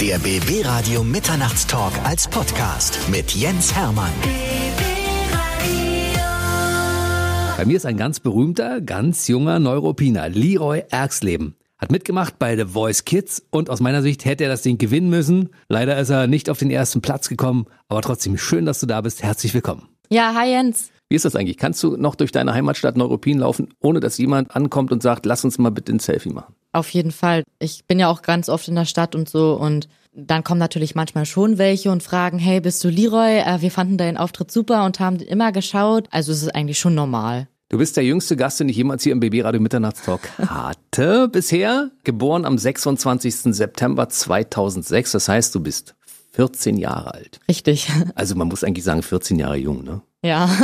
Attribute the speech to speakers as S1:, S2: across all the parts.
S1: Der BB Radio Mitternachtstalk als Podcast mit Jens Hermann.
S2: Bei mir ist ein ganz berühmter, ganz junger Neuropiner, Leroy Erxleben. Hat mitgemacht bei The Voice Kids und aus meiner Sicht hätte er das Ding gewinnen müssen. Leider ist er nicht auf den ersten Platz gekommen, aber trotzdem schön, dass du da bist. Herzlich willkommen.
S3: Ja, hi Jens.
S2: Wie ist das eigentlich? Kannst du noch durch deine Heimatstadt Neuruppin laufen, ohne dass jemand ankommt und sagt, lass uns mal bitte ein Selfie machen?
S3: Auf jeden Fall. Ich bin ja auch ganz oft in der Stadt und so und dann kommen natürlich manchmal schon welche und fragen, hey, bist du Leroy? Äh, wir fanden deinen Auftritt super und haben immer geschaut. Also es ist eigentlich schon normal.
S2: Du bist der jüngste Gast, den ich jemals hier im BB-Radio Mitternachtstalk hatte bisher. Geboren am 26. September 2006. Das heißt, du bist 14 Jahre alt.
S3: Richtig.
S2: Also man muss eigentlich sagen 14 Jahre jung, ne?
S3: Ja.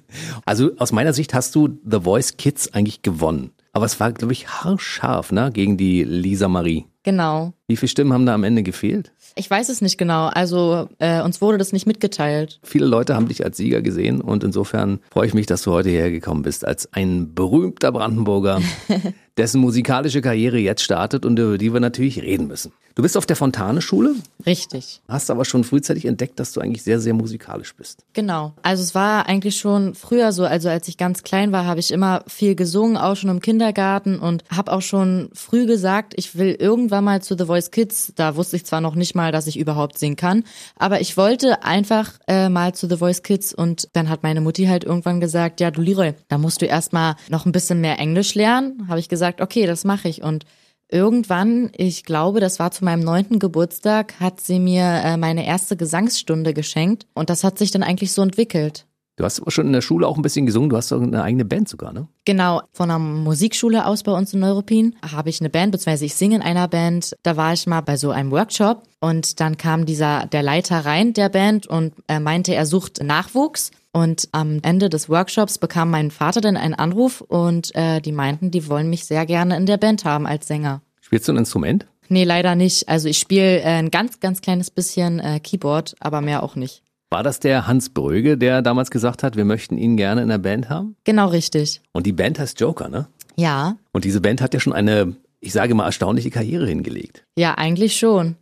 S2: Also aus meiner Sicht hast du The Voice Kids eigentlich gewonnen. Aber es war, glaube ich, haarscharf, ne? Gegen die Lisa Marie.
S3: genau.
S2: Wie viele Stimmen haben da am Ende gefehlt?
S3: Ich weiß es nicht genau. Also äh, uns wurde das nicht mitgeteilt.
S2: Viele Leute haben dich als Sieger gesehen und insofern freue ich mich, dass du heute hierher gekommen bist als ein berühmter Brandenburger, dessen musikalische Karriere jetzt startet und über die wir natürlich reden müssen. Du bist auf der Fontane-Schule,
S3: Richtig.
S2: hast aber schon frühzeitig entdeckt, dass du eigentlich sehr, sehr musikalisch bist.
S3: Genau. Also es war eigentlich schon früher so, also als ich ganz klein war, habe ich immer viel gesungen, auch schon im Kindergarten und habe auch schon früh gesagt, ich will irgendwann mal zu The Voice Kids. Da wusste ich zwar noch nicht mal, dass ich überhaupt singen kann, aber ich wollte einfach äh, mal zu The Voice Kids und dann hat meine Mutti halt irgendwann gesagt, ja du Leroy, da musst du erstmal noch ein bisschen mehr Englisch lernen. Habe ich gesagt, okay, das mache ich und Irgendwann, ich glaube, das war zu meinem neunten Geburtstag, hat sie mir äh, meine erste Gesangsstunde geschenkt und das hat sich dann eigentlich so entwickelt.
S2: Du hast schon in der Schule auch ein bisschen gesungen, du hast doch eine eigene Band sogar, ne?
S3: Genau, von einer Musikschule aus bei uns in Neuruppin habe ich eine Band, beziehungsweise ich singe in einer Band. Da war ich mal bei so einem Workshop und dann kam dieser, der Leiter rein der Band und er meinte, er sucht Nachwuchs. Und am Ende des Workshops bekam mein Vater dann einen Anruf und äh, die meinten, die wollen mich sehr gerne in der Band haben als Sänger.
S2: Spielst du ein Instrument?
S3: Nee, leider nicht. Also ich spiele äh, ein ganz, ganz kleines bisschen äh, Keyboard, aber mehr auch nicht.
S2: War das der Hans Bröge, der damals gesagt hat, wir möchten ihn gerne in der Band haben?
S3: Genau richtig.
S2: Und die Band heißt Joker, ne?
S3: Ja,
S2: Und diese Band hat ja schon eine, ich sage mal, erstaunliche Karriere hingelegt.
S3: ja, eigentlich schon.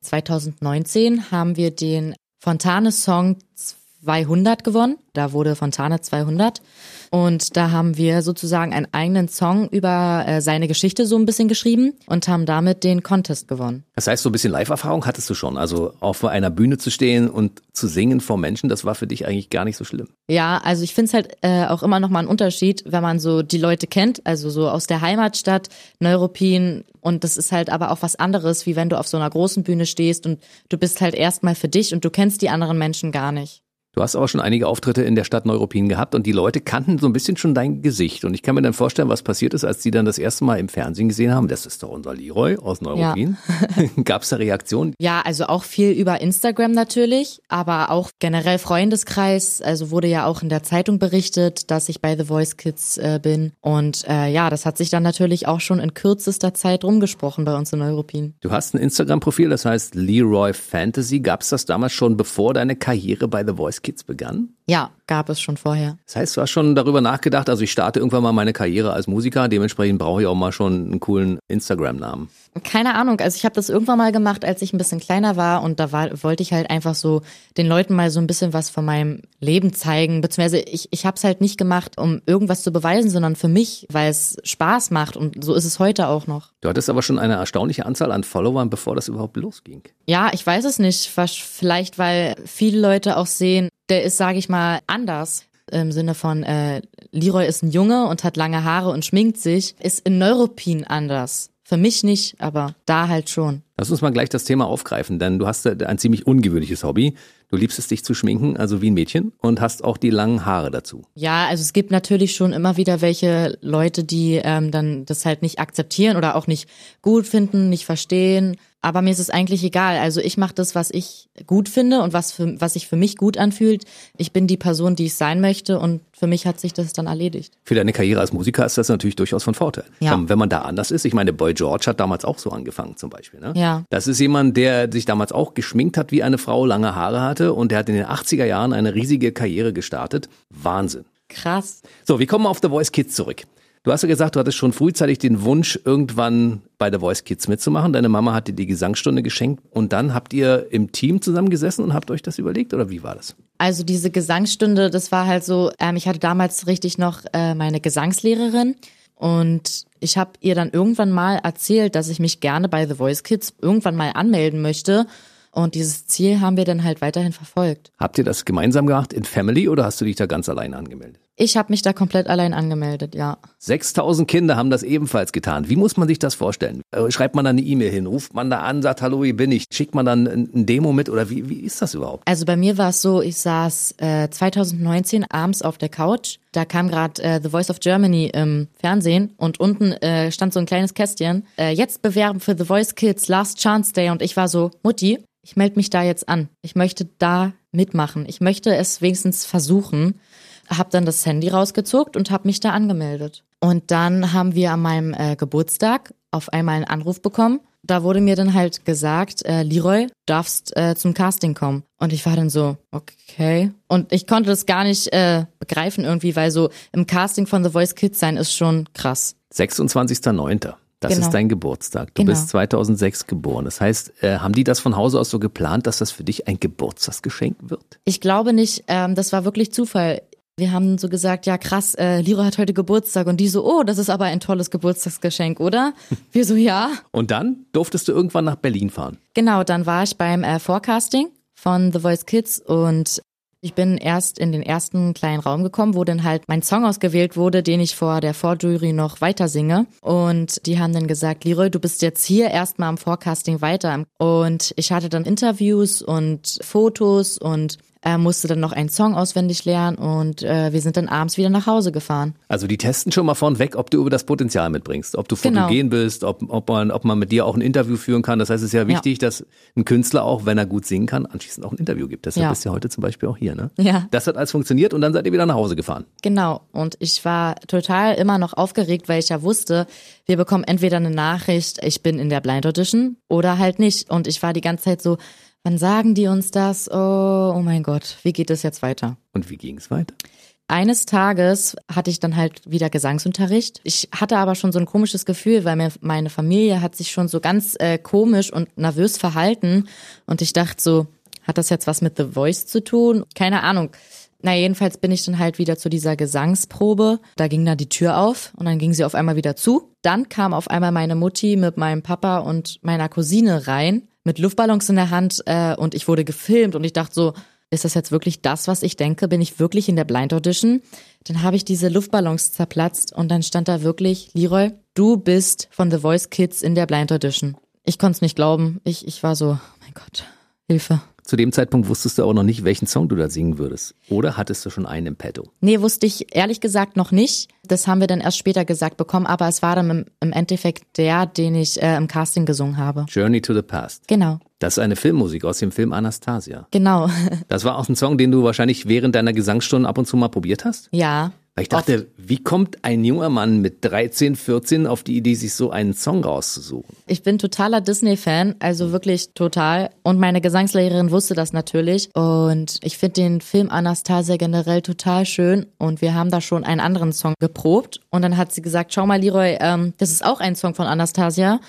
S3: 2019 haben wir den Fontane Song 200 gewonnen. Da wurde Fontane 200. Und da haben wir sozusagen einen eigenen Song über äh, seine Geschichte so ein bisschen geschrieben und haben damit den Contest gewonnen.
S2: Das heißt, so ein bisschen Live-Erfahrung hattest du schon. Also auf einer Bühne zu stehen und zu singen vor Menschen, das war für dich eigentlich gar nicht so schlimm.
S3: Ja, also ich finde es halt äh, auch immer noch mal ein Unterschied, wenn man so die Leute kennt, also so aus der Heimatstadt, Neuruppin und das ist halt aber auch was anderes, wie wenn du auf so einer großen Bühne stehst und du bist halt erstmal für dich und du kennst die anderen Menschen gar nicht.
S2: Du hast aber schon einige Auftritte in der Stadt Neuruppin gehabt und die Leute kannten so ein bisschen schon dein Gesicht. Und ich kann mir dann vorstellen, was passiert ist, als die dann das erste Mal im Fernsehen gesehen haben. Das ist doch unser Leroy aus Neuruppin. Gab es da Reaktionen?
S3: Ja, also auch viel über Instagram natürlich, aber auch generell Freundeskreis. Also wurde ja auch in der Zeitung berichtet, dass ich bei The Voice Kids äh, bin. Und äh, ja, das hat sich dann natürlich auch schon in kürzester Zeit rumgesprochen bei uns in Europin.
S2: Du hast ein Instagram-Profil, das heißt Leroy Fantasy. Gab es das damals schon, bevor deine Karriere bei The Voice Kids begann?
S3: Ja, gab es schon vorher.
S2: Das heißt, du hast schon darüber nachgedacht, also ich starte irgendwann mal meine Karriere als Musiker, dementsprechend brauche ich auch mal schon einen coolen Instagram-Namen.
S3: Keine Ahnung, also ich habe das irgendwann mal gemacht, als ich ein bisschen kleiner war und da war, wollte ich halt einfach so den Leuten mal so ein bisschen was von meinem Leben zeigen, beziehungsweise ich, ich habe es halt nicht gemacht, um irgendwas zu beweisen, sondern für mich, weil es Spaß macht und so ist es heute auch noch.
S2: Du hattest aber schon eine erstaunliche Anzahl an Followern, bevor das überhaupt losging.
S3: Ja, ich weiß es nicht, vielleicht weil viele Leute auch sehen, der ist, sage ich mal, anders. Im Sinne von, äh, Leroy ist ein Junge und hat lange Haare und schminkt sich, ist in Neuropin anders. Für mich nicht, aber da halt schon.
S2: Lass uns mal gleich das Thema aufgreifen, denn du hast ein ziemlich ungewöhnliches Hobby. Du liebst es, dich zu schminken, also wie ein Mädchen, und hast auch die langen Haare dazu.
S3: Ja, also es gibt natürlich schon immer wieder welche Leute, die ähm, dann das halt nicht akzeptieren oder auch nicht gut finden, nicht verstehen. Aber mir ist es eigentlich egal. Also ich mache das, was ich gut finde und was, für, was sich für mich gut anfühlt. Ich bin die Person, die ich sein möchte und für mich hat sich das dann erledigt.
S2: Für deine Karriere als Musiker ist das natürlich durchaus von Vorteil.
S3: Ja.
S2: Ähm, Wenn man da anders ist, ich meine, Boy George hat damals auch so angefangen zum Beispiel. Ne?
S3: Ja.
S2: Das ist jemand, der sich damals auch geschminkt hat wie eine Frau, lange Haare hatte und der hat in den 80er Jahren eine riesige Karriere gestartet. Wahnsinn.
S3: Krass.
S2: So, wir kommen auf The Voice Kids zurück. Du hast ja gesagt, du hattest schon frühzeitig den Wunsch, irgendwann bei The Voice Kids mitzumachen. Deine Mama hat dir die Gesangsstunde geschenkt und dann habt ihr im Team zusammengesessen und habt euch das überlegt oder wie war das?
S3: Also diese Gesangsstunde, das war halt so, ähm, ich hatte damals richtig noch äh, meine Gesangslehrerin und ich habe ihr dann irgendwann mal erzählt, dass ich mich gerne bei The Voice Kids irgendwann mal anmelden möchte. Und dieses Ziel haben wir dann halt weiterhin verfolgt.
S2: Habt ihr das gemeinsam gemacht in Family oder hast du dich da ganz allein angemeldet?
S3: Ich habe mich da komplett allein angemeldet, ja.
S2: 6000 Kinder haben das ebenfalls getan. Wie muss man sich das vorstellen? Äh, schreibt man da eine E-Mail hin, ruft man da an, sagt Hallo, hier bin ich. Schickt man dann ein Demo mit oder wie, wie ist das überhaupt?
S3: Also bei mir war es so, ich saß äh, 2019 abends auf der Couch. Da kam gerade äh, The Voice of Germany im Fernsehen und unten äh, stand so ein kleines Kästchen. Äh, jetzt bewerben für The Voice Kids Last Chance Day und ich war so, Mutti, ich melde mich da jetzt an. Ich möchte da mitmachen. Ich möchte es wenigstens versuchen. Hab dann das Handy rausgezuckt und habe mich da angemeldet. Und dann haben wir an meinem äh, Geburtstag auf einmal einen Anruf bekommen. Da wurde mir dann halt gesagt, äh, Leroy, darfst äh, zum Casting kommen. Und ich war dann so, okay. Und ich konnte das gar nicht äh, begreifen irgendwie, weil so im Casting von The Voice Kids sein ist schon krass.
S2: 26.09. Das
S3: Genau.
S2: ist dein Geburtstag. Du
S3: Genau.
S2: bist 2006 geboren. Das heißt, äh, haben die das von Hause aus so geplant, dass das für dich ein Geburtstagsgeschenk wird?
S3: Ich glaube nicht, ähm, das war wirklich Zufall. Wir haben so gesagt, ja krass, äh, Leroy hat heute Geburtstag und die so, oh, das ist aber ein tolles Geburtstagsgeschenk, oder? Wir so, ja.
S2: Und dann durftest du irgendwann nach Berlin fahren.
S3: Genau, dann war ich beim äh, Forecasting von The Voice Kids und ich bin erst in den ersten kleinen Raum gekommen, wo dann halt mein Song ausgewählt wurde, den ich vor der Vorjury noch weiter singe. Und die haben dann gesagt, Leroy, du bist jetzt hier erstmal am Forecasting weiter. Und ich hatte dann Interviews und Fotos und äh, musste dann noch einen Song auswendig lernen und äh, wir sind dann abends wieder nach Hause gefahren.
S2: Also die testen schon mal vornweg, ob du über das Potenzial mitbringst, ob du
S3: Genau.
S2: fotogen bist, ob, ob, man, ob man mit dir auch ein Interview führen kann. Das heißt, es ist ja wichtig, dass ein Künstler auch, wenn er gut singen kann, anschließend auch ein Interview gibt. Deshalb
S3: Ja.
S2: bist du ja heute zum Beispiel auch hier. Ne?
S3: Ja.
S2: Das hat alles funktioniert und dann seid ihr wieder nach Hause gefahren.
S3: Genau. Und ich war total immer noch aufgeregt, weil ich ja wusste, wir bekommen entweder eine Nachricht, ich bin in der Blind Audition oder halt nicht. Und ich war die ganze Zeit so, wann sagen die uns das? Oh, oh mein Gott, wie geht es jetzt weiter?
S2: Und wie ging es weiter?
S3: Eines Tages hatte ich dann halt wieder Gesangsunterricht. Ich hatte aber schon so ein komisches Gefühl, weil mir meine Familie hat sich schon so ganz äh, komisch und nervös verhalten. Und ich dachte so, hat das jetzt was mit The Voice zu tun? Keine Ahnung. Na, jedenfalls bin ich dann halt wieder zu dieser Gesangsprobe. Da ging da die Tür auf und dann ging sie auf einmal wieder zu. Dann kam auf einmal meine Mutti mit meinem Papa und meiner Cousine rein, mit Luftballons in der Hand äh, und ich wurde gefilmt und ich dachte so, ist das jetzt wirklich das, was ich denke? Bin ich wirklich in der Blind Audition? Dann habe ich diese Luftballons zerplatzt und dann stand da wirklich, Leroy, du bist von The Voice Kids in der Blind Audition. Ich konnte es nicht glauben. Ich, ich war so, oh mein Gott, Hilfe.
S2: Zu dem Zeitpunkt wusstest du auch noch nicht, welchen Song du da singen würdest. Oder hattest du schon einen im Petto?
S3: Nee, wusste ich ehrlich gesagt noch nicht. Das haben wir dann erst später gesagt bekommen, aber es war dann im, Endeffekt der, den ich äh, im Casting gesungen habe.
S2: Journey to the Past.
S3: Genau,
S2: Das ist eine Filmmusik aus dem Film Anastasia.
S3: genau.
S2: Das war auch ein Song, den du wahrscheinlich während deiner Gesangsstunde ab und zu mal probiert hast?
S3: ja.
S2: Ich dachte, wie kommt ein junger Mann mit 13, 14 auf die Idee, sich so einen Song rauszusuchen?
S3: Ich bin totaler Disney-Fan, also wirklich total. Und meine Gesangslehrerin wusste das natürlich. Und ich finde den Film Anastasia generell total schön. Und wir haben da schon einen anderen Song geprobt. Und dann hat sie gesagt, schau mal, Leroy, ähm, das ist auch ein Song von Anastasia.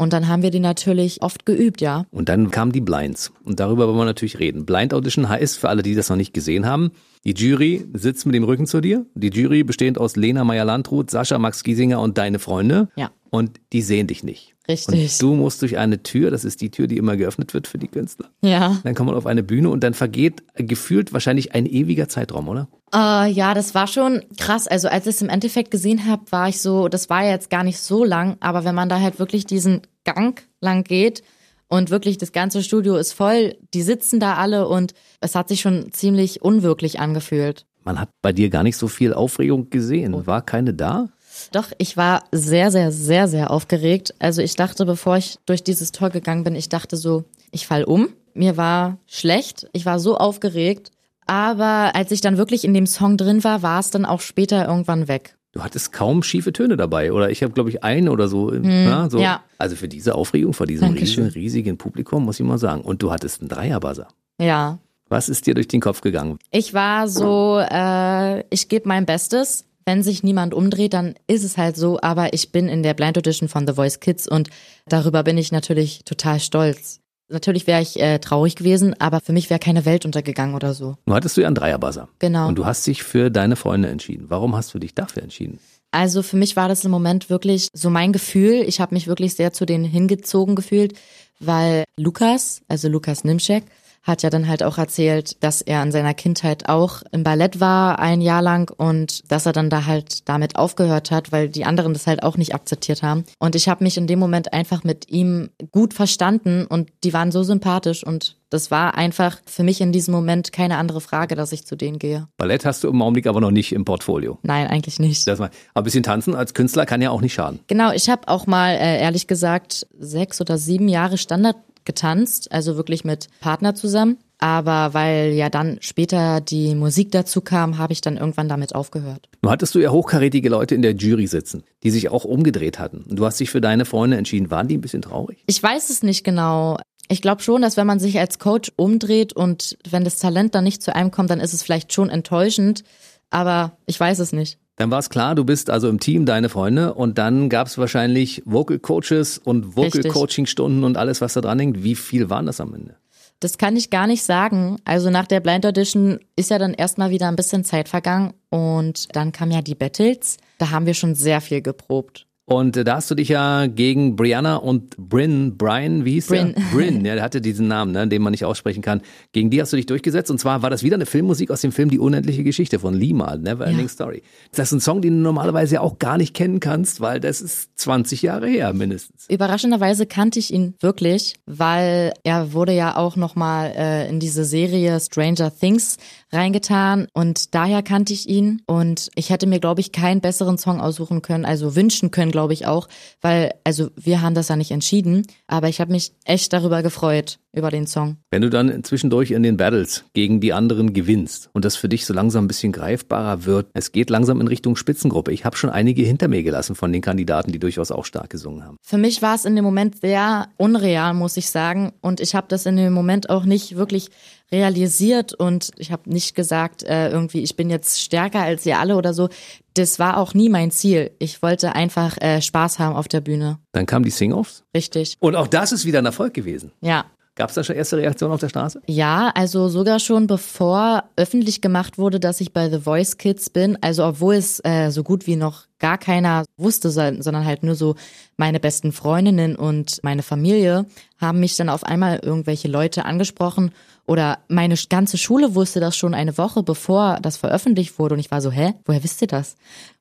S3: Und dann haben wir den natürlich oft geübt, ja.
S2: Und dann kamen die Blinds. Und darüber wollen wir natürlich reden. Blind Audition heißt, für alle, die das noch nicht gesehen haben, die Jury sitzt mit dem Rücken zu dir. Die Jury bestehend aus Lena Meyer-Landrut, Sascha Max Giesinger und deine Freunde.
S3: Ja.
S2: Und die sehen dich nicht.
S3: Richtig.
S2: Und du musst durch eine Tür, das ist die Tür, die immer geöffnet wird für die Künstler.
S3: Ja.
S2: Dann kommt man auf eine Bühne und dann vergeht gefühlt wahrscheinlich ein ewiger Zeitraum, oder?
S3: Äh, ja, das war schon krass. Also als ich es im Endeffekt gesehen habe, war ich so, das war jetzt gar nicht so lang, aber wenn man da halt wirklich diesen Gang lang geht und wirklich das ganze Studio ist voll, die sitzen da alle und es hat sich schon ziemlich unwirklich angefühlt.
S2: Man hat bei dir gar nicht so viel Aufregung gesehen. War keine da?
S3: Doch, ich war sehr, sehr, sehr, sehr aufgeregt. Also ich dachte, bevor ich durch dieses Tor gegangen bin, ich dachte so, ich fall um. Mir war schlecht, ich war so aufgeregt. Aber als ich dann wirklich in dem Song drin war, war es dann auch später irgendwann weg.
S2: Du hattest kaum schiefe Töne dabei, oder? Ich habe, glaube ich, einen oder so, na, so.
S3: Hm, ja.
S2: Also für diese Aufregung vor diesem
S3: Dankeschön.
S2: riesigen, riesigen Publikum, muss ich mal sagen. Und du hattest einen Dreierbuzzer.
S3: Ja,
S2: Was ist dir durch den Kopf gegangen?
S3: Ich war so, äh, ich gebe mein Bestes. Wenn sich niemand umdreht, dann ist es halt so, aber ich bin in der Blind Audition von The Voice Kids und darüber bin ich natürlich total stolz. Natürlich wäre ich äh, traurig gewesen, aber für mich wäre keine Welt untergegangen oder so.
S2: Nun hattest du ja einen Dreierbuzzer.
S3: Genau.
S2: Und du hast dich für deine Freunde entschieden. Warum hast du dich dafür entschieden?
S3: Also für mich war das im Moment wirklich so mein Gefühl. Ich habe mich wirklich sehr zu denen hingezogen gefühlt, weil Lukas, also Lukas Nimschek, hat ja dann halt auch erzählt, dass er in seiner Kindheit auch im Ballett war ein Jahr lang und dass er dann da halt damit aufgehört hat, weil die anderen das halt auch nicht akzeptiert haben. Und ich habe mich in dem Moment einfach mit ihm gut verstanden und die waren so sympathisch und das war einfach für mich in diesem Moment keine andere Frage, dass ich zu denen gehe.
S2: Ballett hast du im Augenblick aber noch nicht im Portfolio.
S3: Nein, eigentlich nicht.
S2: Das mal, aber ein bisschen tanzen als Künstler kann ja auch nicht schaden.
S3: Genau, ich habe auch mal äh, ehrlich gesagt sechs oder sieben Jahre Standard getanzt, also wirklich mit Partner zusammen. Aber weil ja dann später die Musik dazu kam, habe ich dann irgendwann damit aufgehört.
S2: Nun hattest du ja hochkarätige Leute in der Jury sitzen, die sich auch umgedreht hatten. Und du hast dich für deine Freunde entschieden. Waren die ein bisschen traurig?
S3: Ich weiß es nicht genau. Ich glaube schon, dass wenn man sich als Coach umdreht und wenn das Talent dann nicht zu einem kommt, dann ist es vielleicht schon enttäuschend. Aber ich weiß es nicht.
S2: Dann war es klar, du bist also im Team, deine Freunde, und dann gab es wahrscheinlich Vocal Coaches und Vocal. Coaching Stunden und alles, was da dran hängt. Wie viel waren das am Ende?
S3: Das kann ich gar nicht sagen. Also nach der Blind Audition ist ja dann erstmal wieder ein bisschen Zeit vergangen und dann kamen ja die Battles. Da haben wir schon sehr viel geprobt.
S2: Und äh, da hast du dich ja gegen Brianna und Bryn, Brian, wie hieß
S3: Bryn.
S2: der? Bryn, ja, der hatte diesen Namen, ne, den man nicht aussprechen kann. Gegen die hast du dich durchgesetzt. Und zwar war das wieder eine Filmmusik aus dem Film Die unendliche Geschichte von Lima, Never Ending
S3: Ja.
S2: Story. Das ist ein Song, den du normalerweise ja auch gar nicht kennen kannst, weil das ist 20 Jahre her mindestens.
S3: Überraschenderweise kannte ich ihn wirklich, weil er wurde ja auch nochmal äh, in diese Serie Stranger Things reingetan und daher kannte ich ihn und ich hätte mir, glaube ich, keinen besseren Song aussuchen können, also wünschen können, glaube ich auch, weil, also wir haben das ja nicht entschieden, aber ich habe mich echt darüber gefreut, über den Song.
S2: Wenn du dann zwischendurch in den Battles gegen die anderen gewinnst und das für dich so langsam ein bisschen greifbarer wird, es geht langsam in Richtung Spitzengruppe. Ich habe schon einige hinter mir gelassen von den Kandidaten, die durchaus auch stark gesungen haben.
S3: Für mich war es in dem Moment sehr unreal, muss ich sagen. Und ich habe das in dem Moment auch nicht wirklich realisiert und ich habe nicht gesagt, äh, irgendwie, ich bin jetzt stärker als ihr alle oder so. Das war auch nie mein Ziel. Ich wollte einfach äh, Spaß haben auf der Bühne.
S2: Dann kamen die Sing-Offs
S3: Richtig.
S2: und auch das ist wieder ein Erfolg gewesen.
S3: Ja.
S2: Gab es da schon erste Reaktionen auf der Straße?
S3: Ja, also sogar schon bevor öffentlich gemacht wurde, dass ich bei The Voice Kids bin, also obwohl es äh, so gut wie noch gar keiner wusste, so- sondern halt nur so meine besten Freundinnen und meine Familie, haben mich dann auf einmal irgendwelche Leute angesprochen oder meine ganze Schule wusste das schon eine Woche bevor das veröffentlicht wurde und ich war so, hä, woher wisst ihr das?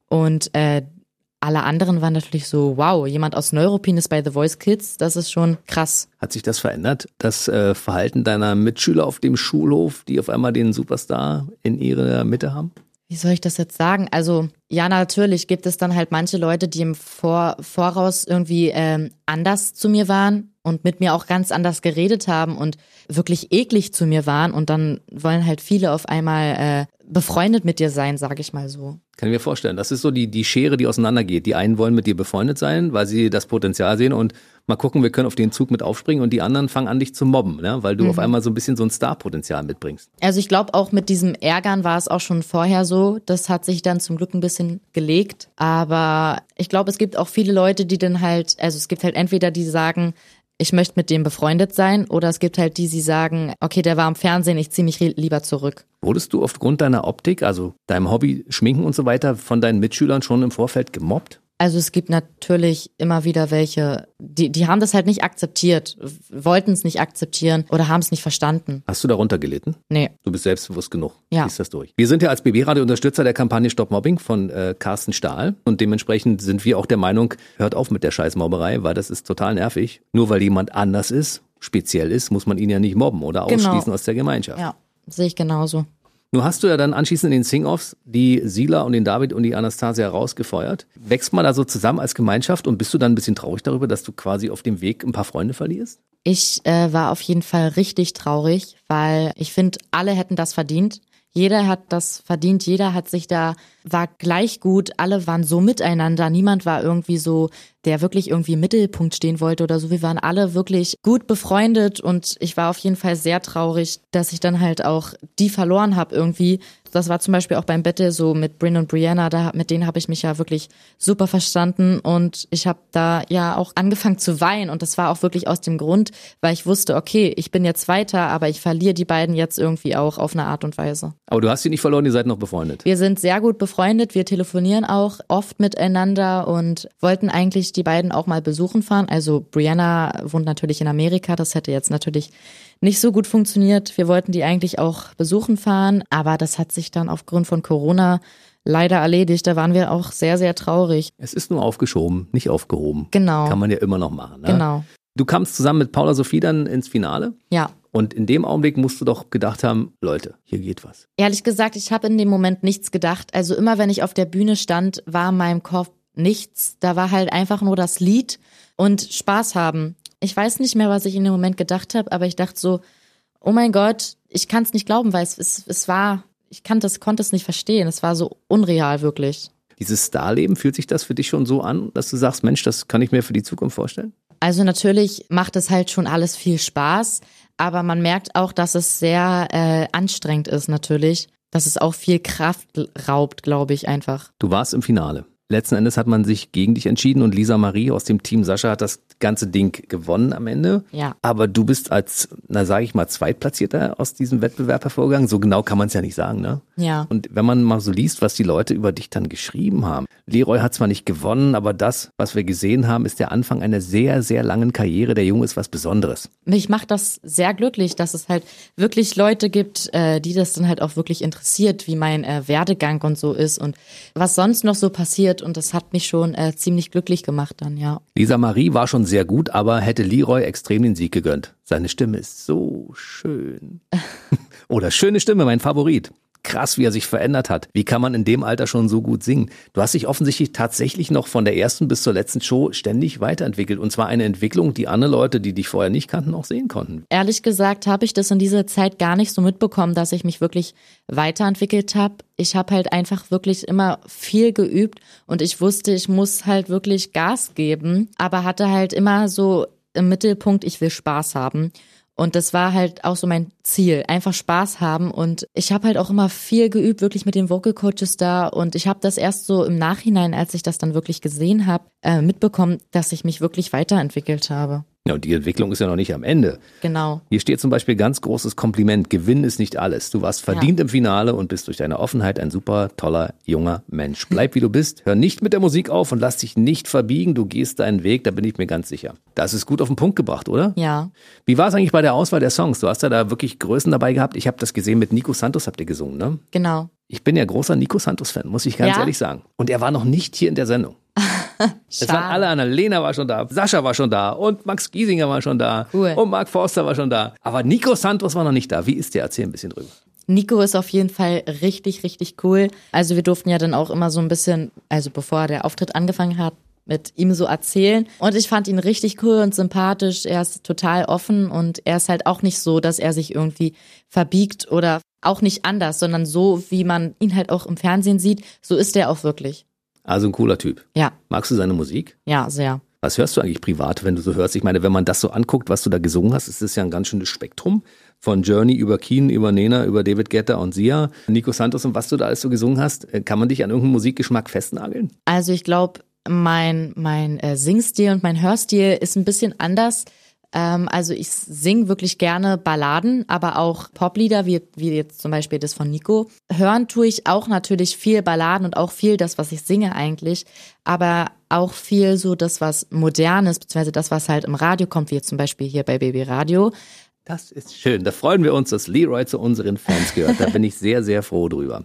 S3: Und äh, alle anderen waren natürlich so, wow, jemand aus Neuruppin ist bei The Voice Kids, das ist schon krass.
S2: Hat sich das verändert, das äh, Verhalten deiner Mitschüler auf dem Schulhof, die auf einmal den Superstar in ihrer Mitte haben?
S3: Wie soll ich das jetzt sagen? Also, ja, natürlich gibt es dann halt manche Leute, die im Vor Voraus irgendwie ähm, anders zu mir waren und mit mir auch ganz anders geredet haben und wirklich eklig zu mir waren. Und dann wollen halt viele auf einmal äh, befreundet mit dir sein, sage ich mal so.
S2: Kann ich mir vorstellen. Das ist so die, die Schere, die auseinandergeht. Die einen wollen mit dir befreundet sein, weil sie das Potenzial sehen und mal gucken, wir können auf den Zug mit aufspringen und die anderen fangen an, dich zu mobben, ne? weil du auf einmal so ein bisschen so ein Starpotenzial mitbringst.
S3: Also ich glaube auch mit diesem Ärgern war es auch schon vorher so. Das hat sich dann zum Glück ein bisschen gelegt. Aber ich glaube, es gibt auch viele Leute, die dann halt, also es gibt halt entweder die sagen, ich möchte mit dem befreundet sein, oder es gibt halt die, die sagen, okay, der war im Fernsehen, ich ziehe mich lieber zurück.
S2: Wurdest du aufgrund deiner Optik, also deinem Hobby, Schminken und so weiter, von deinen Mitschülern schon im Vorfeld gemobbt?
S3: Also es gibt natürlich immer wieder welche, die, die haben das halt nicht akzeptiert, wollten es nicht akzeptieren oder haben es nicht verstanden.
S2: Hast du darunter gelitten?
S3: Nee.
S2: Du bist selbstbewusst genug.
S3: Ja.
S2: Ziehst das durch. Wir sind ja als BB-Radio Unterstützer der Kampagne Stop Mobbing von äh, Carsten Stahl und dementsprechend sind wir auch der Meinung, hört auf mit der Scheißmobberei, weil das ist total nervig. Nur weil jemand anders ist, speziell ist, muss man ihn ja nicht mobben oder
S3: Genau.
S2: ausschließen aus der Gemeinschaft.
S3: Ja, sehe ich genauso.
S2: Nun hast du ja dann anschließend in den Sing-Offs die Sila und den David und die Anastasia rausgefeuert. Wächst man da so zusammen als Gemeinschaft und bist du dann ein bisschen traurig darüber, dass du quasi auf dem Weg ein paar Freunde verlierst?
S3: Ich äh, war auf jeden Fall richtig traurig, weil ich finde, alle hätten das verdient. Jeder hat das verdient, jeder hat sich da war gleich gut, alle waren so miteinander, niemand war irgendwie so, der wirklich irgendwie im Mittelpunkt stehen wollte oder so. Wir waren alle wirklich gut befreundet und ich war auf jeden Fall sehr traurig, dass ich dann halt auch die verloren habe irgendwie, das war zum Beispiel auch beim Battle so mit Bryn und Brianna, da, mit denen habe ich mich ja wirklich super verstanden und ich habe da ja auch angefangen zu weinen und das war auch wirklich aus dem Grund, weil ich wusste, okay, ich bin jetzt weiter, aber ich verliere die beiden jetzt irgendwie auch auf eine Art und Weise.
S2: Aber du hast sie nicht verloren, ihr seid noch befreundet.
S3: Wir sind sehr gut befreundet, wir telefonieren auch oft miteinander und wollten eigentlich die beiden auch mal besuchen fahren. Also Brianna wohnt natürlich in Amerika, das hätte jetzt natürlich nicht so gut funktioniert. Wir wollten die eigentlich auch besuchen fahren, aber das hat sich dann aufgrund von Corona leider erledigt. Da waren wir auch sehr, sehr traurig.
S2: Es ist nur aufgeschoben, nicht aufgehoben.
S3: Genau.
S2: Kann man ja immer noch machen. Ne?
S3: Genau.
S2: Du kamst zusammen mit Paula Sophie dann ins Finale.
S3: Ja.
S2: Und in dem Augenblick musst du doch gedacht haben, Leute, hier geht was.
S3: Ehrlich gesagt, ich habe in dem Moment nichts gedacht. Also immer wenn ich auf der Bühne stand, war in meinem Kopf nichts. Da war halt einfach nur das Lied und Spaß haben. Ich weiß nicht mehr, was ich in dem Moment gedacht habe, aber ich dachte so, oh mein Gott, ich kann es nicht glauben, weil es, es, es war, ich kann das, konnte es nicht verstehen. Es war so unreal, wirklich.
S2: Dieses Starleben, fühlt sich das für dich schon so an, dass du sagst, Mensch, das kann ich mir für die Zukunft vorstellen?
S3: Also natürlich macht es halt schon alles viel Spaß, aber man merkt auch, dass es sehr äh, anstrengend ist natürlich. Dass es auch viel Kraft raubt, glaube ich einfach.
S2: Du warst im Finale. Letzten Endes hat man sich gegen dich entschieden und Lisa Marie aus dem Team Sascha hat das ganze Ding gewonnen am Ende.
S3: Ja.
S2: Aber du bist als, na sage ich mal, Zweitplatzierter aus diesem Wettbewerb hervorgegangen. So genau kann man es ja nicht sagen, ne?
S3: Ja.
S2: Und wenn man mal so liest, was die Leute über dich dann geschrieben haben. Leroy hat zwar nicht gewonnen, aber das, was wir gesehen haben, ist der Anfang einer sehr, sehr langen Karriere. Der Junge ist was Besonderes.
S3: Mich macht das sehr glücklich, dass es halt wirklich Leute gibt, äh, die das dann halt auch wirklich interessiert, wie mein äh, Werdegang und so ist und was sonst noch so passiert. Und das hat mich schon äh, ziemlich glücklich gemacht dann, ja.
S2: Lisa Marie war schon sehr gut, aber hätte Leroy extrem den Sieg gegönnt. Seine Stimme ist so schön. Oder schöne Stimme, mein Favorit krass, wie er sich verändert hat. Wie kann man in dem Alter schon so gut singen? Du hast dich offensichtlich tatsächlich noch von der ersten bis zur letzten Show ständig weiterentwickelt. Und zwar eine Entwicklung, die andere Leute, die dich vorher nicht kannten, auch sehen konnten.
S3: Ehrlich gesagt habe ich das in dieser Zeit gar nicht so mitbekommen, dass ich mich wirklich weiterentwickelt habe. Ich habe halt einfach wirklich immer viel geübt und ich wusste, ich muss halt wirklich Gas geben, aber hatte halt immer so im Mittelpunkt, ich will Spaß haben. Und das war halt auch so mein Ziel, einfach Spaß haben. Und ich habe halt auch immer viel geübt, wirklich mit den Vocal Coaches da. Und ich habe das erst so im Nachhinein, als ich das dann wirklich gesehen habe, äh, mitbekommen, dass ich mich wirklich weiterentwickelt habe.
S2: Ja, und die Entwicklung ist ja noch nicht am Ende.
S3: Genau.
S2: Hier steht zum Beispiel ganz großes Kompliment. Gewinn ist nicht alles. Du warst verdient
S3: Ja.
S2: im Finale und bist durch deine Offenheit ein super toller junger Mensch. Bleib wie du bist. Hör nicht mit der Musik auf und lass dich nicht verbiegen. Du gehst deinen Weg, da bin ich mir ganz sicher. Das ist gut auf den Punkt gebracht, oder?
S3: Ja.
S2: Wie war es eigentlich bei der Auswahl der Songs? Du hast ja da wirklich Größen dabei gehabt. Ich habe das gesehen mit Nico Santos habt ihr gesungen, ne?
S3: Genau.
S2: Ich bin ja großer Nico Santos-Fan, muss ich ganz
S3: Ja?
S2: ehrlich sagen. Und er war noch nicht hier in der Sendung. Es waren alle anderen. Lena war schon da, Sascha war schon da und Max Giesinger war schon da
S3: Cool.
S2: und Mark Forster war schon da. Aber Nico Santos war noch nicht da. Wie ist der? Erzähl ein bisschen drüber.
S3: Nico ist auf jeden Fall richtig, richtig cool. Also wir durften ja dann auch immer so ein bisschen, also bevor der Auftritt angefangen hat, mit ihm so erzählen. Und ich fand ihn richtig cool und sympathisch. Er ist total offen und er ist halt auch nicht so, dass er sich irgendwie verbiegt oder auch nicht anders, sondern so, wie man ihn halt auch im Fernsehen sieht, so ist er auch wirklich.
S2: Also ein cooler Typ.
S3: Ja,
S2: Magst du seine Musik?
S3: ja, sehr.
S2: Was hörst du eigentlich privat, wenn du so hörst? Ich meine, wenn man das so anguckt, was du da gesungen hast, ist das ja ein ganz schönes Spektrum. Von Journey über Keen, über Nena, über David Guetta und Sia, Nico Santos und was du da alles so gesungen hast. Äh, Kann man dich an irgendeinem Musikgeschmack festnageln?
S3: Also ich glaube, mein, mein äh, Singstil und mein Hörstil ist ein bisschen anders. Ähm, also ich sing wirklich gerne Balladen, aber auch Poplieder, wie, wie jetzt zum Beispiel das von Nico. Hören tue ich auch natürlich viel Balladen und auch viel das, was ich singe eigentlich, aber auch viel so das, was modernes, beziehungsweise das, was halt im Radio kommt, wie jetzt zum Beispiel hier bei Baby Radio.
S2: Das ist schön. Da freuen wir uns, dass Leroy zu unseren Fans gehört. Da bin ich sehr, sehr froh drüber.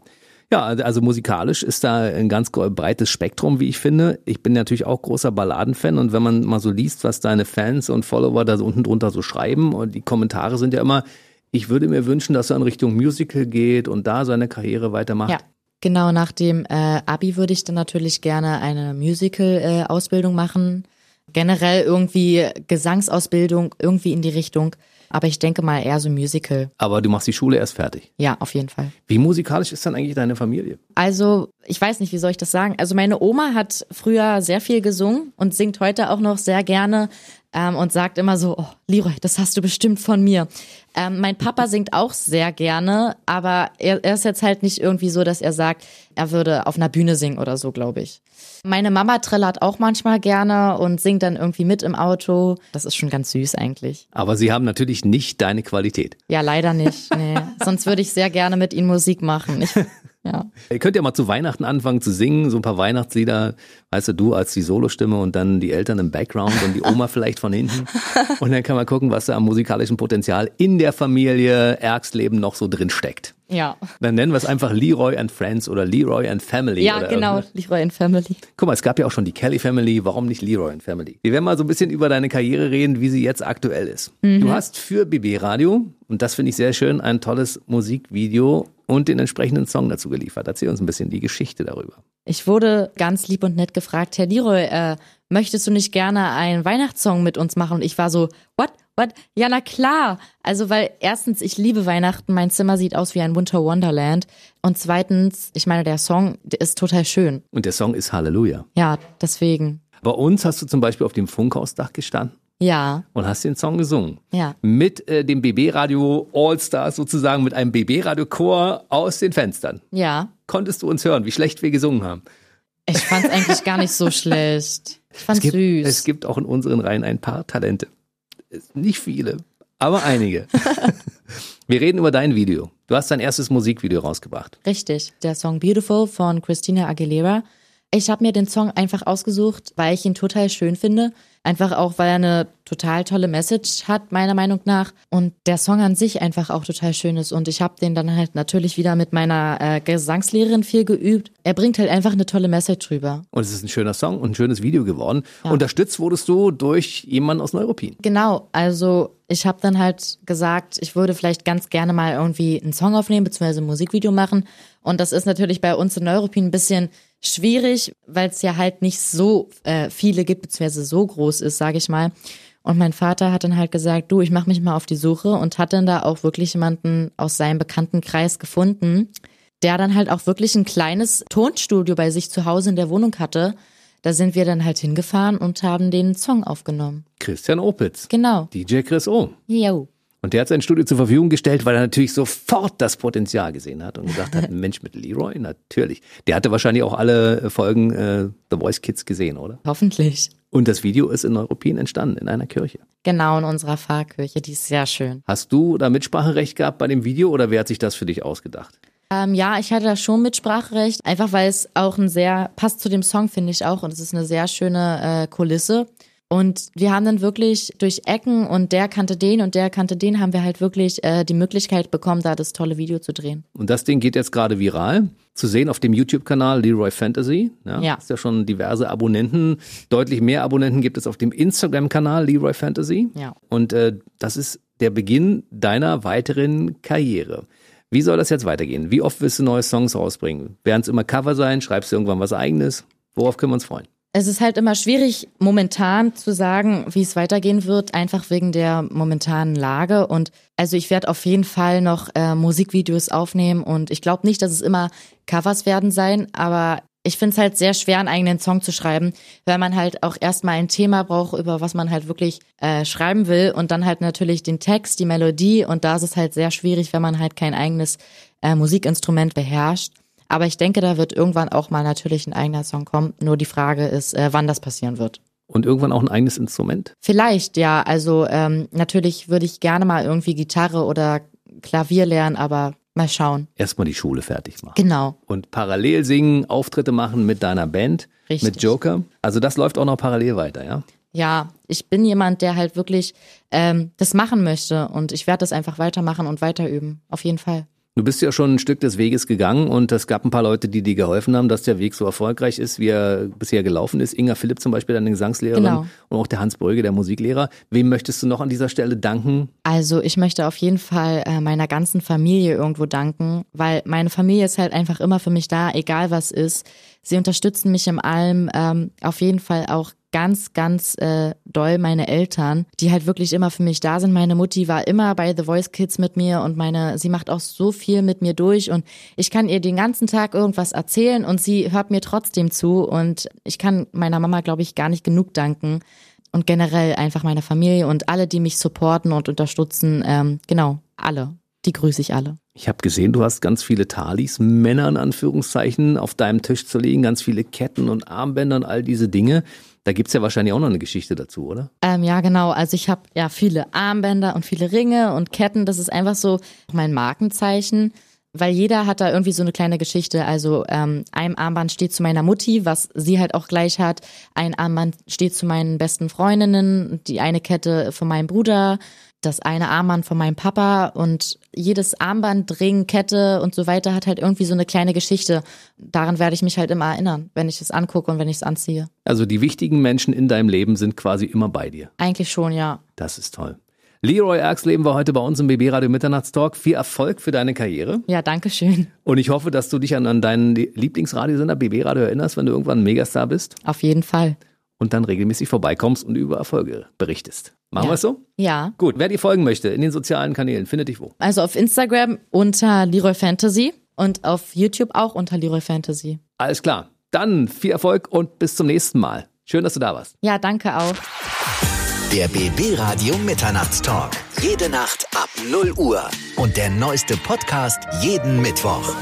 S2: Ja, also musikalisch ist da ein ganz breites Spektrum, wie ich finde. Ich bin natürlich auch großer Balladenfan und wenn man mal so liest, was deine Fans und Follower da so unten drunter so schreiben und die Kommentare sind ja immer, ich würde mir wünschen, dass er in Richtung Musical geht und da seine Karriere weitermacht.
S3: Ja. Genau, nach dem äh, Abi würde ich dann natürlich gerne eine Musical-Ausbildung machen. Generell irgendwie Gesangsausbildung, irgendwie in die Richtung. Aber ich denke mal eher so Musical.
S2: Aber du machst die Schule erst fertig.
S3: Ja, auf jeden Fall.
S2: Wie musikalisch ist dann eigentlich deine Familie?
S3: Also, ich weiß nicht, wie soll ich das sagen? Also, meine Oma hat früher sehr viel gesungen und singt heute auch noch sehr gerne ähm, und sagt immer so, oh, Leroy, das hast du bestimmt von mir. Ähm, mein Papa singt auch sehr gerne, aber er, er ist jetzt halt nicht irgendwie so, dass er sagt, er würde auf einer Bühne singen oder so, glaube ich. Meine Mama trillert auch manchmal gerne und singt dann irgendwie mit im Auto. Das ist schon ganz süß eigentlich.
S2: Aber sie haben natürlich nicht deine Qualität.
S3: Ja, leider nicht. Nee. Sonst würde ich sehr gerne mit ihnen Musik machen. Ich, ja.
S2: Ihr könnt ja mal zu Weihnachten anfangen zu singen, so ein paar Weihnachtslieder, weißt du, du als die Solostimme und dann die Eltern im Background und die Oma vielleicht von hinten. Und dann kann man gucken, was da am musikalischen Potenzial in der Familie Ergstleben noch so drin steckt.
S3: Ja.
S2: Dann nennen wir es einfach Leroy and Friends oder Leroy and Family.
S3: Ja, genau,
S2: irgendwas.
S3: Leroy and Family.
S2: Guck mal, es gab ja auch schon die Kelly Family, warum nicht Leroy and Family? Wir werden mal so ein bisschen über deine Karriere reden, wie sie jetzt aktuell ist. Du hast für BB Radio, und das finde ich sehr schön, ein tolles Musikvideo und den entsprechenden Song dazu geliefert. Erzähl uns ein bisschen die Geschichte darüber.
S3: Ich wurde ganz lieb und nett gefragt, Herr Leroy, äh, möchtest du nicht gerne einen Weihnachtssong mit uns machen? Und ich war so, what? What? Ja, na klar. Also, weil erstens, ich liebe Weihnachten. Mein Zimmer sieht aus wie ein Winter Wonderland. Und zweitens, ich meine, der Song der ist total schön.
S2: Und der Song ist Halleluja.
S3: Ja, deswegen.
S2: Bei uns hast du zum Beispiel auf dem Funkhausdach gestanden
S3: Ja,
S2: und hast den Song gesungen.
S3: ja.
S2: Mit äh, dem BB-Radio All-Stars sozusagen, mit einem BB-Radio-Chor aus den Fenstern.
S3: Ja.
S2: Konntest du uns hören, wie schlecht wir gesungen haben?
S3: Ich fand's eigentlich gar nicht so schlecht. Ich fand's
S2: es gibt,
S3: süß.
S2: Es gibt auch in unseren Reihen ein paar Talente. Nicht viele, aber einige. Wir reden über dein Video. Du hast dein erstes Musikvideo rausgebracht.
S3: Richtig, der Song Beautiful von Christina Aguilera. Ich habe mir den Song einfach ausgesucht, weil ich ihn total schön finde. Einfach auch, weil er eine total tolle Message hat, meiner Meinung nach. Und der Song an sich einfach auch total schön ist. Und ich habe den dann halt natürlich wieder mit meiner äh, Gesangslehrerin viel geübt. Er bringt halt einfach eine tolle Message rüber.
S2: Und es ist ein schöner Song und ein schönes Video geworden. Unterstützt wurdest du durch jemanden aus Neuruppin.
S3: Genau, also ich habe dann halt gesagt, ich würde vielleicht ganz gerne mal irgendwie einen Song aufnehmen, beziehungsweise ein Musikvideo machen. Und das ist natürlich bei uns in Neuruppin ein bisschen schwierig, weil es ja halt nicht so äh, viele gibt, beziehungsweise so groß ist, sage ich mal. Und mein Vater hat dann halt gesagt, du, ich mache mich mal auf die Suche und hat dann da auch wirklich jemanden aus seinem Bekanntenkreis gefunden, der dann halt auch wirklich ein kleines Tonstudio bei sich zu Hause in der Wohnung hatte. Da sind wir dann halt hingefahren und haben den Song aufgenommen.
S2: Christian Opitz.
S3: Genau.
S2: DJ Chris O.
S3: Jo.
S2: Und der hat sein Studio zur Verfügung gestellt, weil er natürlich sofort das Potenzial gesehen hat und gesagt hat, Mensch, mit Leroy, natürlich. Der hatte wahrscheinlich auch alle Folgen äh, The Voice Kids gesehen, oder?
S3: Hoffentlich.
S2: Und das Video ist in Neuruppin entstanden, in einer Kirche.
S3: Genau, in unserer Pfarrkirche, die ist sehr schön.
S2: Hast du da Mitspracherecht gehabt bei dem Video oder wer hat sich das für dich ausgedacht?
S3: Ähm, ja, ich hatte da schon Mitspracherecht, einfach weil es auch ein sehr, passt zu dem Song, finde ich auch, und es ist eine sehr schöne äh, Kulisse. Und wir haben dann wirklich durch Ecken und der kannte den und der kannte den, haben wir halt wirklich äh, die Möglichkeit bekommen, da das tolle Video zu drehen.
S2: Und das Ding geht jetzt gerade viral. Zu sehen auf dem YouTube-Kanal Leroy Fantasy. Ja,
S3: Ja.
S2: Ist ja schon diverse Abonnenten. Deutlich mehr Abonnenten gibt es auf dem Instagram-Kanal Leroy Fantasy.
S3: Ja.
S2: Und äh, das ist der Beginn deiner weiteren Karriere. Wie soll das jetzt weitergehen? Wie oft willst du neue Songs rausbringen? Werden es immer Cover sein? Schreibst du irgendwann was eigenes? Worauf können wir uns freuen?
S3: Es ist halt immer schwierig, momentan zu sagen, wie es weitergehen wird, einfach wegen der momentanen Lage. Und also ich werde auf jeden Fall noch äh, Musikvideos aufnehmen und ich glaube nicht, dass es immer Covers werden sein, aber ich finde es halt sehr schwer, einen eigenen Song zu schreiben, weil man halt auch erstmal ein Thema braucht, über was man halt wirklich äh, schreiben will und dann halt natürlich den Text, die Melodie und da ist es halt sehr schwierig, wenn man halt kein eigenes äh, Musikinstrument beherrscht. Aber ich denke, da wird irgendwann auch mal natürlich ein eigener Song kommen. Nur die Frage ist, äh, wann das passieren wird.
S2: Und irgendwann auch ein eigenes Instrument?
S3: Vielleicht, ja. Also ähm, natürlich würde ich gerne mal irgendwie Gitarre oder Klavier lernen, aber mal schauen.
S2: Erstmal die Schule fertig machen.
S3: Genau.
S2: Und parallel singen, Auftritte machen mit deiner Band,
S3: Richtig.
S2: mit Joker. Also das läuft auch noch parallel weiter, ja?
S3: Ja, ich bin jemand, der halt wirklich ähm, das machen möchte und ich werde das einfach weitermachen und weiter üben. Auf jeden Fall.
S2: Du bist ja schon ein Stück des Weges gegangen und es gab ein paar Leute, die dir geholfen haben, dass der Weg so erfolgreich ist, wie er bisher gelaufen ist. Inga Philipp zum Beispiel, deine Gesangslehrerin
S3: Genau.
S2: und auch der Hans Bröge, der Musiklehrer. Wem möchtest du noch an dieser Stelle danken?
S3: Also ich möchte auf jeden Fall äh, meiner ganzen Familie irgendwo danken, weil meine Familie ist halt einfach immer für mich da, egal was ist. Sie unterstützen mich in allem, ähm, auf jeden Fall auch ganz, ganz äh, doll meine Eltern, die halt wirklich immer für mich da sind. Meine Mutti war immer bei The Voice Kids mit mir und meine, sie macht auch so viel mit mir durch und ich kann ihr den ganzen Tag irgendwas erzählen und sie hört mir trotzdem zu und ich kann meiner Mama, glaube ich, gar nicht genug danken und generell einfach meiner Familie und alle, die mich supporten und unterstützen. Ähm, genau, alle. Die grüße ich alle.
S2: Ich habe gesehen, du hast ganz viele Talis, Männer in Anführungszeichen, auf deinem Tisch zu liegen, ganz viele Ketten und Armbänder und all diese Dinge. Da gibt's ja wahrscheinlich auch noch eine Geschichte dazu, oder?
S3: Ähm, ja, genau. Also ich habe ja viele Armbänder und viele Ringe und Ketten. Das ist einfach so mein Markenzeichen weil jeder hat da irgendwie so eine kleine Geschichte. Also ähm, ein Armband steht zu meiner Mutti, was sie halt auch gleich hat. Ein Armband steht zu meinen besten Freundinnen, die eine Kette von meinem Bruder, das eine Armband von meinem Papa und jedes Armband, Ring, Kette und so weiter hat halt irgendwie so eine kleine Geschichte. Daran werde ich mich halt immer erinnern, wenn ich es angucke und wenn ich es anziehe.
S2: Also die wichtigen Menschen in deinem Leben sind quasi immer bei dir.
S3: Eigentlich schon, ja.
S2: Das ist toll. Leroy Erxleben war heute bei uns im BB Radio Mitternachtstalk. Viel Erfolg für deine Karriere.
S3: Ja, danke schön.
S2: Und ich hoffe, dass du dich an, an deinen Lieblingsradiosender BB Radio erinnerst, wenn du irgendwann ein Megastar bist.
S3: Auf jeden Fall.
S2: Und dann regelmäßig vorbeikommst und über Erfolge berichtest. Machen
S3: ja.
S2: wir es so?
S3: Ja.
S2: Gut, wer dir folgen möchte in den sozialen Kanälen, findet dich wo?
S3: Also auf Instagram unter Leroy Fantasy und auf YouTube auch unter Leroy Fantasy.
S2: Alles klar. Dann viel Erfolg und bis zum nächsten Mal. Schön, dass du da warst.
S3: Ja, danke auch.
S1: Der BB Radio Mitternachtstalk. Jede Nacht ab 0 Uhr. Und der neueste Podcast jeden Mittwoch.